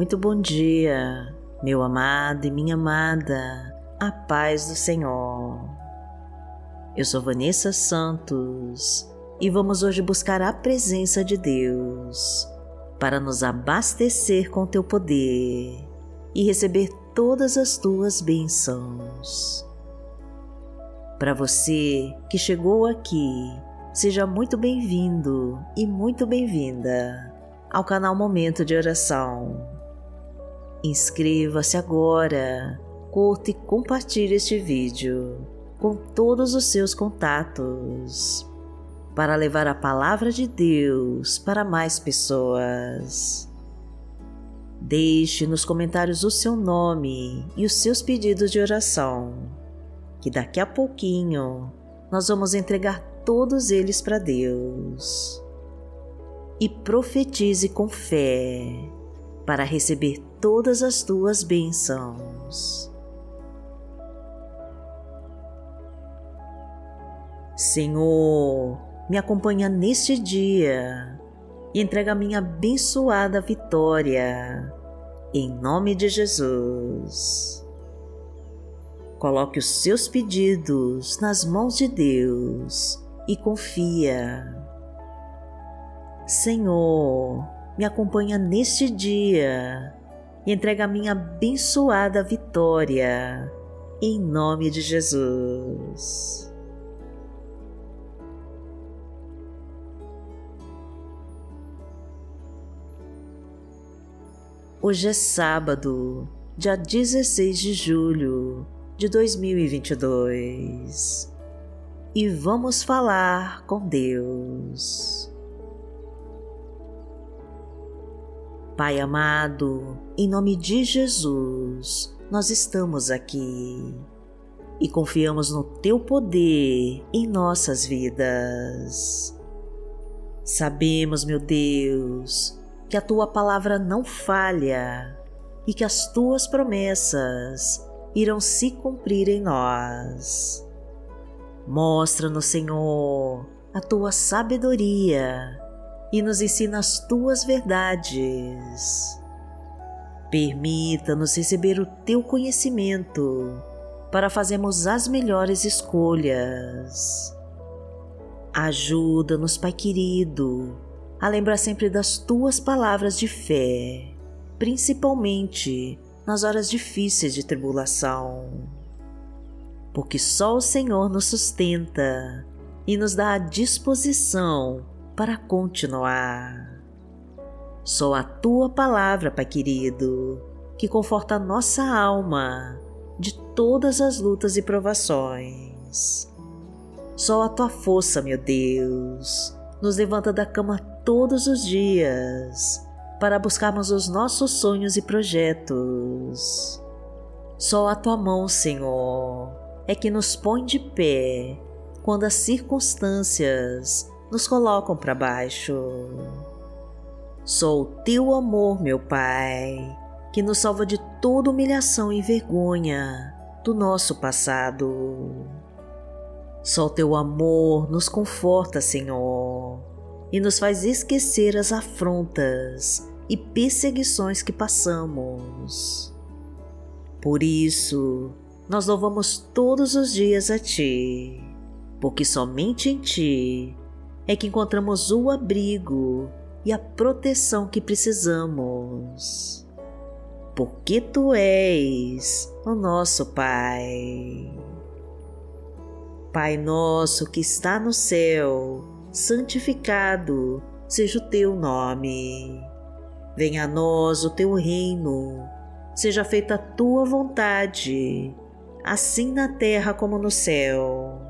muito bom dia, meu amado e minha amada, a paz do Senhor. Eu sou Vanessa Santos e vamos hoje buscar a presença de Deus para nos abastecer com teu poder e receber todas as tuas bênçãos. Para você que chegou aqui, seja muito bem-vindo e muito bem-vinda ao canal Momento de Oração. Inscreva-se agora, curta e compartilhe este vídeo com todos os seus contatos para levar a palavra de Deus para mais pessoas. Deixe nos comentários o seu nome e os seus pedidos de oração, que daqui a pouquinho nós vamos entregar todos eles para Deus. E profetize com fé para receber todas as tuas bênçãos. Senhor, me acompanha neste dia e entrega a minha abençoada vitória, em nome de Jesus. Coloque os seus pedidos nas mãos de Deus e confia. Senhor, me acompanha neste dia entrega a minha abençoada vitória, em nome de Jesus. Hoje é sábado, dia 16 de julho de 2022 e vamos falar com Deus. Pai amado, em nome de Jesus, nós estamos aqui e confiamos no Teu poder em nossas vidas. Sabemos, meu Deus, que a tua palavra não falha e que as tuas promessas irão se cumprir em nós. Mostra-nos, Senhor, a tua sabedoria e nos ensina as tuas verdades. Permita-nos receber o teu conhecimento para fazermos as melhores escolhas. Ajuda-nos, Pai querido, a lembrar sempre das tuas palavras de fé, principalmente nas horas difíceis de tribulação. Porque só o Senhor nos sustenta e nos dá a disposição para continuar. Só a tua palavra, Pai querido, que conforta a nossa alma de todas as lutas e provações. Só a tua força, meu Deus, nos levanta da cama todos os dias para buscarmos os nossos sonhos e projetos. Só a tua mão, Senhor, é que nos põe de pé quando as circunstâncias nos colocam para baixo. Só o teu amor, meu Pai, que nos salva de toda humilhação e vergonha do nosso passado. Só o teu amor nos conforta, Senhor, e nos faz esquecer as afrontas e perseguições que passamos. Por isso, nós louvamos todos os dias a Ti, porque somente em Ti é que encontramos o abrigo e a proteção que precisamos. Porque Tu és o nosso Pai. Pai nosso que está no céu, santificado seja o teu nome. Venha a nós o teu reino, seja feita a tua vontade, assim na terra como no céu.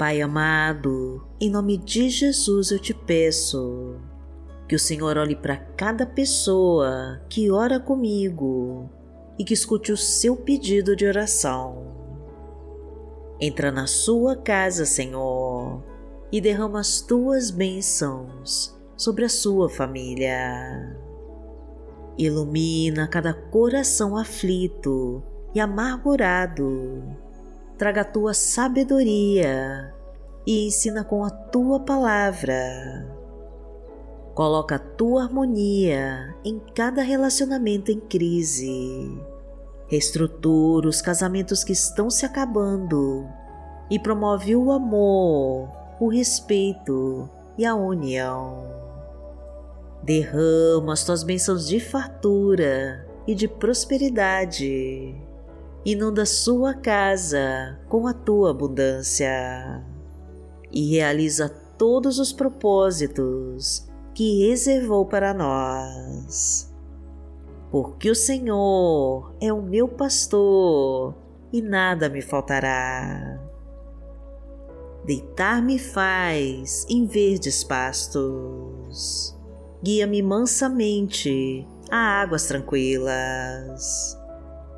Pai amado, em nome de Jesus eu te peço, Que o Senhor olhe para cada pessoa que ora comigo e que escute o seu pedido de oração. Entra na sua casa, Senhor, e derrama as tuas bênçãos sobre a sua família. Ilumina cada coração aflito e amargurado. Traga a tua sabedoria e ensina com a tua palavra Coloca a tua harmonia em cada relacionamento em crise. Reestrutura os casamentos que estão se acabando e promove o amor, o respeito e a união. Derrama as tuas bênçãos de fartura e de prosperidade. Inunda sua casa com a tua abundância e realiza todos os propósitos que reservou para nós. Porque o Senhor é o meu pastor e nada me faltará. Deitar-me faz em verdes pastos, guia-me mansamente a águas tranquilas.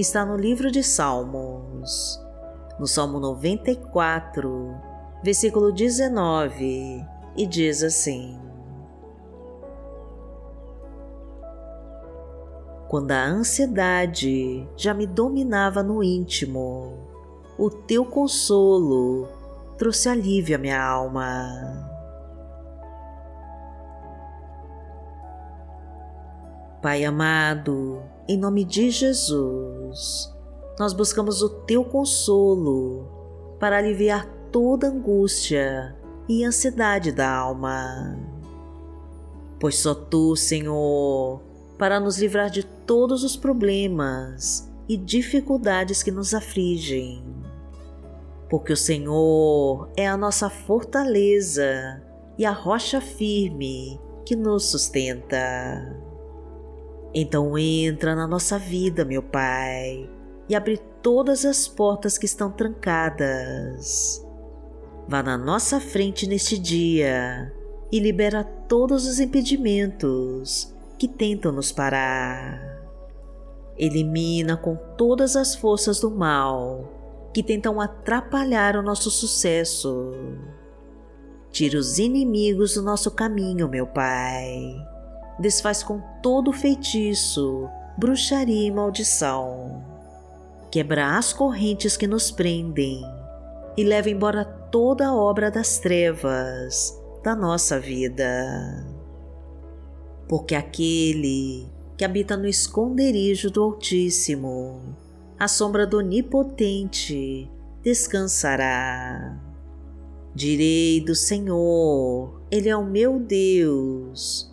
está no livro de Salmos, no Salmo 94, versículo 19 e diz assim: Quando a ansiedade já me dominava no íntimo, o teu consolo trouxe alívio à minha alma. Pai amado, em nome de Jesus, nós buscamos o teu consolo para aliviar toda angústia e ansiedade da alma. Pois só tu, Senhor, para nos livrar de todos os problemas e dificuldades que nos afligem. Porque o Senhor é a nossa fortaleza e a rocha firme que nos sustenta. Então entra na nossa vida, meu Pai, e abre todas as portas que estão trancadas Vá na nossa frente neste dia e libera todos os impedimentos que tentam nos parar. Elimina com todas as forças do mal que tentam atrapalhar o nosso sucesso. Tira os inimigos do nosso caminho, meu Pai. Desfaz com todo feitiço, bruxaria e maldição. Quebra as correntes que nos prendem e leva embora toda a obra das trevas da nossa vida. Porque aquele que habita no esconderijo do Altíssimo, a sombra do Onipotente, descansará. Direi do Senhor, Ele é o meu Deus,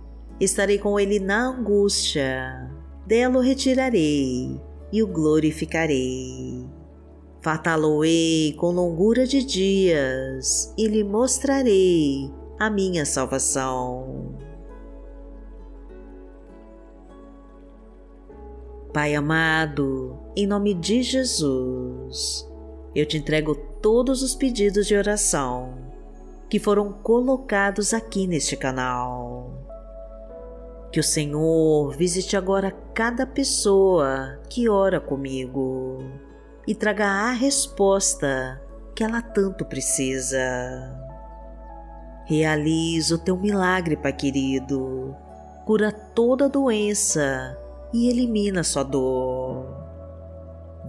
Estarei com ele na angústia, dela o retirarei e o glorificarei. Fartá-lo-ei com longura de dias e lhe mostrarei a minha salvação. Pai amado, em nome de Jesus, eu te entrego todos os pedidos de oração que foram colocados aqui neste canal. Que o Senhor visite agora cada pessoa que ora comigo e traga a resposta que ela tanto precisa. Realize o teu milagre, Pai querido. Cura toda doença e elimina sua dor.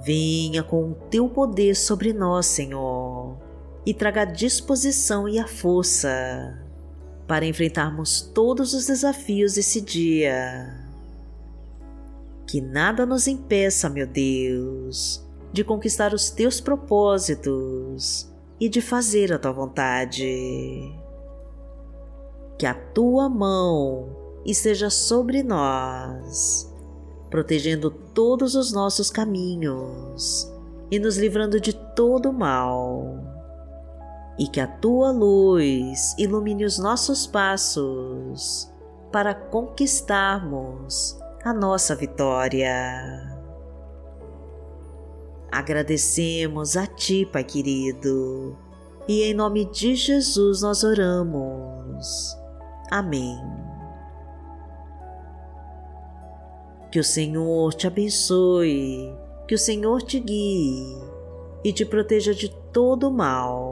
Venha com o teu poder sobre nós, Senhor, e traga a disposição e a força para enfrentarmos todos os desafios desse dia. Que nada nos impeça, meu Deus, de conquistar os teus propósitos e de fazer a tua vontade. Que a tua mão esteja sobre nós protegendo todos os nossos caminhos e nos livrando de todo mal. E que a tua luz ilumine os nossos passos para conquistarmos a nossa vitória. Agradecemos a Ti, Pai querido, e em nome de Jesus nós oramos. Amém. Que o Senhor te abençoe, que o Senhor te guie e te proteja de todo mal.